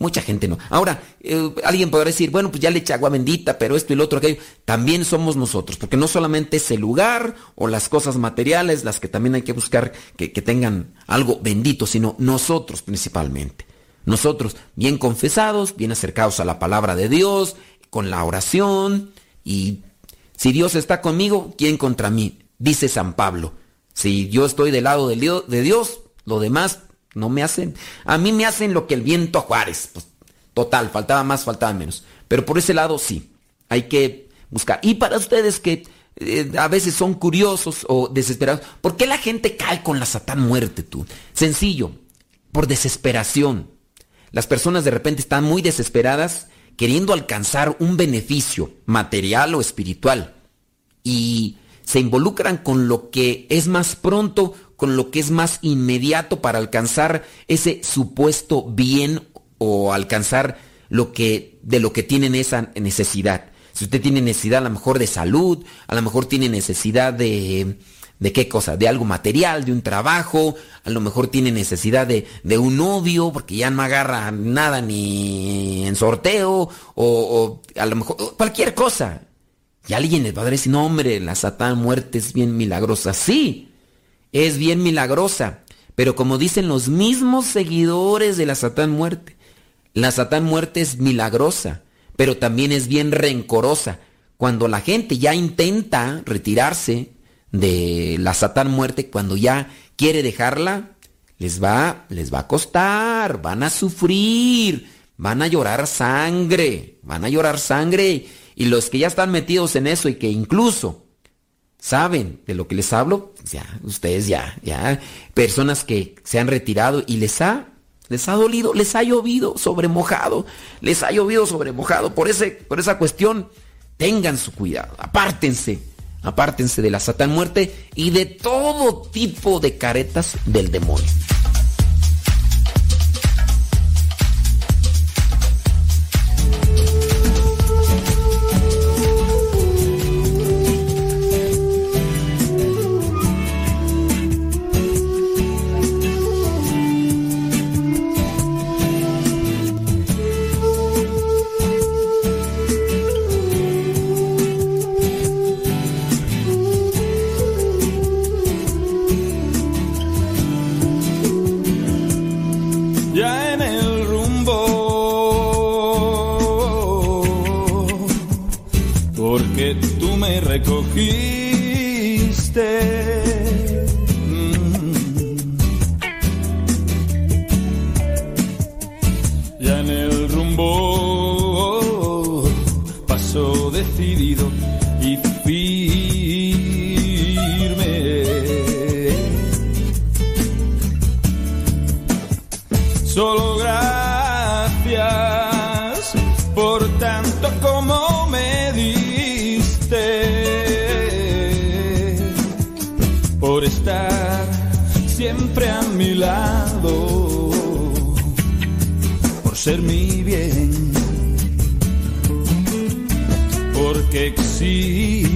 Mucha gente no. Ahora, eh, alguien podrá decir, bueno, pues ya le echa agua bendita, pero esto y lo otro, aquello. También somos nosotros, porque no solamente es el lugar o las cosas materiales las que también hay que buscar que, que tengan algo bendito, sino nosotros principalmente. Nosotros, bien confesados, bien acercados a la palabra de Dios, con la oración, y si Dios está conmigo, ¿quién contra mí? Dice San Pablo. Si yo estoy del lado de Dios, lo demás no me hacen. A mí me hacen lo que el viento a Juárez. Pues, total, faltaba más, faltaba menos. Pero por ese lado sí. Hay que buscar. Y para ustedes que eh, a veces son curiosos o desesperados, ¿por qué la gente cae con la satán muerte tú? Sencillo, por desesperación. Las personas de repente están muy desesperadas queriendo alcanzar un beneficio material o espiritual. Y se involucran con lo que es más pronto con lo que es más inmediato para alcanzar ese supuesto bien o alcanzar lo que de lo que tienen esa necesidad. Si usted tiene necesidad a lo mejor de salud, a lo mejor tiene necesidad de ¿De qué cosa? De algo material, de un trabajo, a lo mejor tiene necesidad de, de un novio, porque ya no agarra nada ni en sorteo, o, a lo mejor cualquier cosa. Y alguien les va a decir, no hombre, la satán muerte es bien milagrosa. Sí, es bien milagrosa, pero como dicen los mismos seguidores de la Satán muerte, la Satán muerte es milagrosa, pero también es bien rencorosa. Cuando la gente ya intenta retirarse de la Satán muerte, cuando ya quiere dejarla, les va, les va a costar, van a sufrir, van a llorar sangre, van a llorar sangre. Y los que ya están metidos en eso y que incluso saben de lo que les hablo, pues ya, ustedes ya, ya, personas que se han retirado y les ha, les ha dolido, les ha llovido sobre mojado, les ha llovido sobre mojado. Por, ese, por esa cuestión, tengan su cuidado, apártense Apártense de la satán muerte y de todo tipo de caretas del demonio. cogiste por ser mi bien, porque existe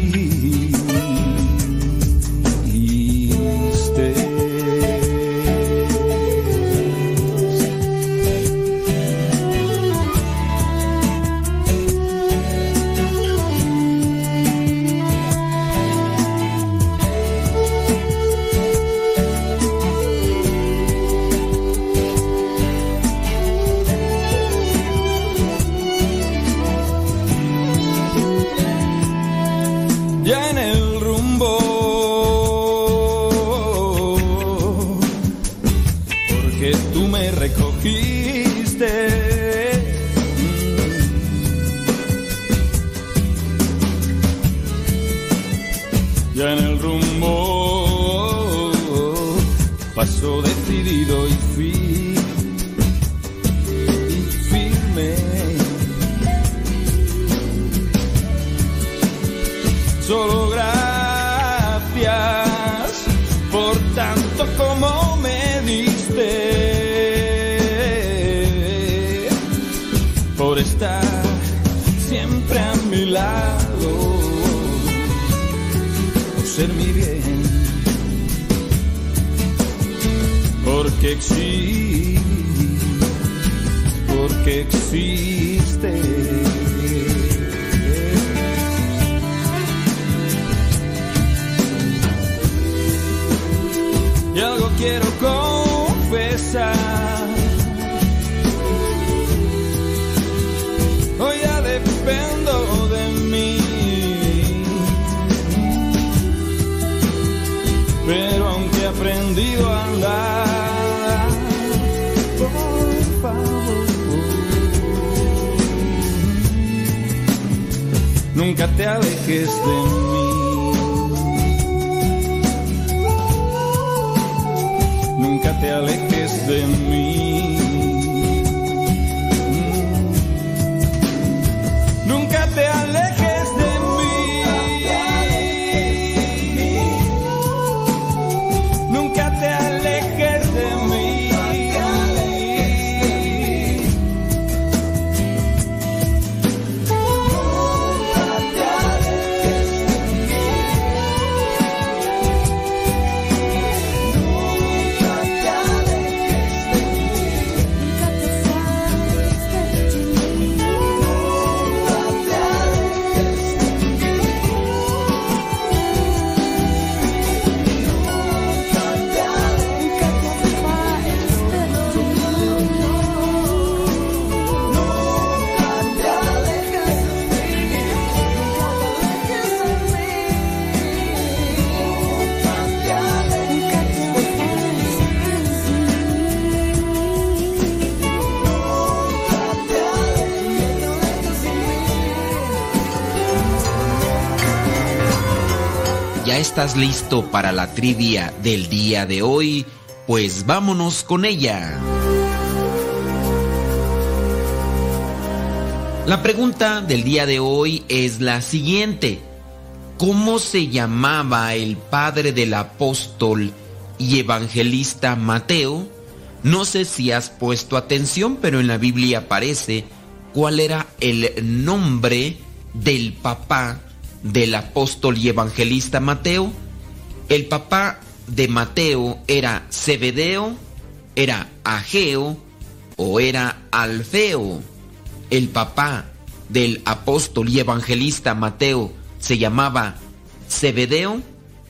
porque existe, porque existe. Y algo quiero confesar. Hoy ya dependo de mí. Pero aunque he aprendido a nunca te alejes de mí. Nunca te alejes de mí. Estás listo para la trivia del día de hoy? Pues vámonos con ella. La pregunta del día de hoy es la siguiente. ¿Cómo se llamaba el padre del apóstol y evangelista Mateo? No sé si has puesto atención, pero en la Biblia aparece cuál era el nombre del papá del apóstol y evangelista Mateo. El papá de Mateo era Zebedeo, era Ageo o era Alfeo. El papá del apóstol y evangelista Mateo se llamaba Zebedeo,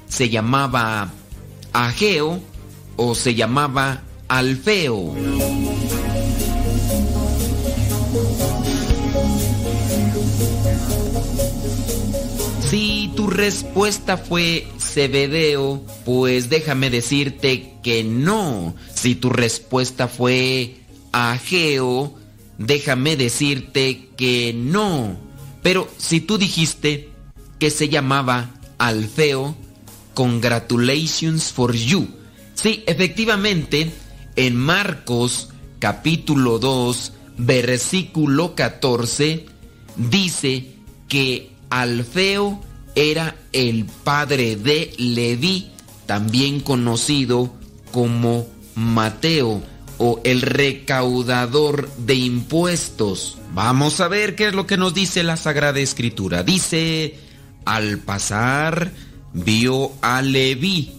se llamaba Ageo o se llamaba Alfeo. Respuesta fue Cebedeo, pues déjame decirte que no. Si tu respuesta fue Ageo, déjame decirte que no. Pero si tú dijiste que se llamaba Alfeo, congratulations for you. Sí, efectivamente, en Marcos capítulo 2, versículo 14, dice que Alfeo era el padre de Leví, también conocido como Mateo o el recaudador de impuestos. Vamos a ver qué es lo que nos dice la Sagrada Escritura. Dice, al pasar, vio a Leví,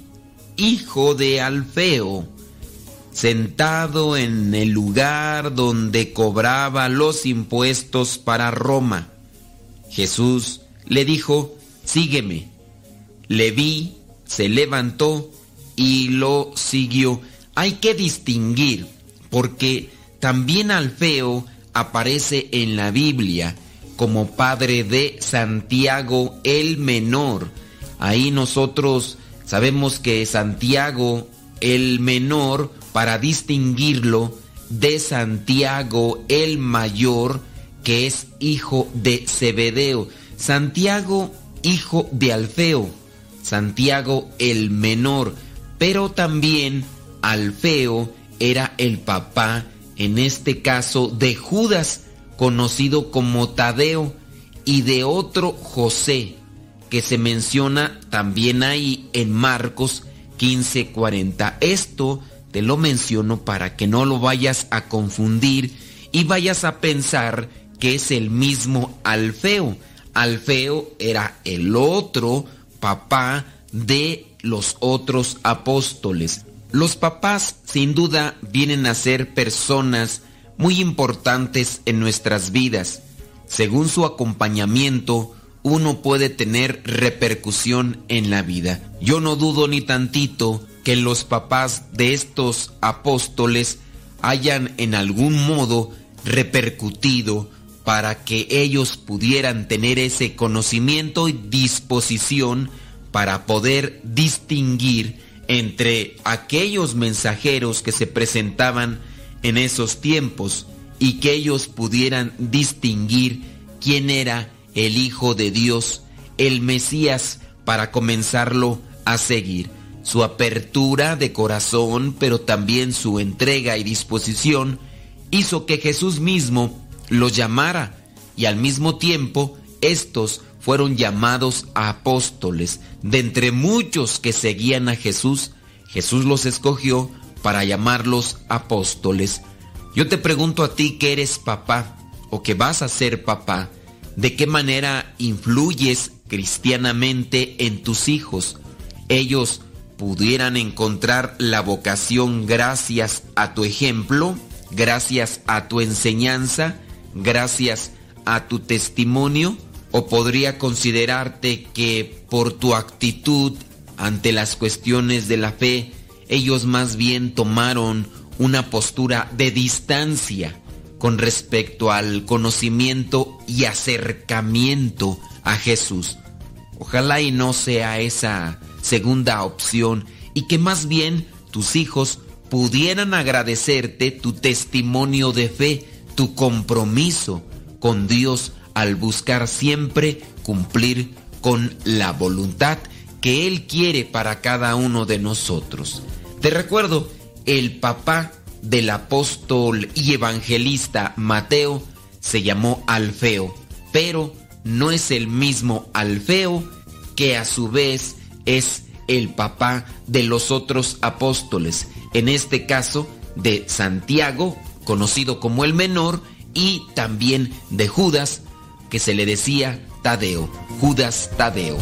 hijo de Alfeo, sentado en el lugar donde cobraba los impuestos para Roma. Jesús le dijo, sígueme. Leví se levantó y lo siguió. Hay que distinguir, porque también Alfeo aparece en la Biblia como padre de Santiago el Menor. Ahí nosotros sabemos que Santiago el Menor, para distinguirlo de Santiago el Mayor, que es hijo de Zebedeo. Santiago, hijo de Alfeo. Santiago el menor. Pero también Alfeo era el papá, en este caso, de Judas, conocido como Tadeo, y de otro José, que se menciona también ahí en Marcos 15:40. Esto te lo menciono para que no lo vayas a confundir y vayas a pensar que es el mismo Alfeo. Alfeo era el otro papá de los otros apóstoles. Los papás sin duda vienen a ser personas muy importantes en nuestras vidas. Según su acompañamiento, uno puede tener repercusión en la vida. Yo no dudo ni tantito que los papás de estos apóstoles hayan en algún modo repercutido para que ellos pudieran tener ese conocimiento y disposición para poder distinguir entre aquellos mensajeros que se presentaban en esos tiempos y que ellos pudieran distinguir quién era el Hijo de Dios, el Mesías, para comenzarlo a seguir. Su apertura de corazón, pero también su entrega y disposición, hizo que Jesús mismo los llamara y al mismo tiempo estos fueron llamados apóstoles. De entre muchos que seguían a Jesús, Jesús los escogió para llamarlos apóstoles. Yo te pregunto a ti que eres papá o que vas a ser papá, ¿de qué manera influyes cristianamente en tus hijos? Ellos pudieran encontrar la vocación gracias a tu ejemplo, gracias a tu enseñanza, gracias a tu testimonio o podría considerarte que por tu actitud ante las cuestiones de la fe, ellos más bien tomaron una postura de distancia con respecto al conocimiento y acercamiento a Jesús. Ojalá y no sea esa segunda opción y que más bien tus hijos pudieran agradecerte tu testimonio de fe tu compromiso con Dios al buscar siempre cumplir con la voluntad que Él quiere para cada uno de nosotros. Te recuerdo, el papá del apóstol y evangelista Mateo se llamó Alfeo, pero no es el mismo Alfeo que a su vez es el papá de los otros apóstoles, en este caso de Santiago, conocido como el menor, y también de Judas, que se le decía Tadeo, Judas Tadeo.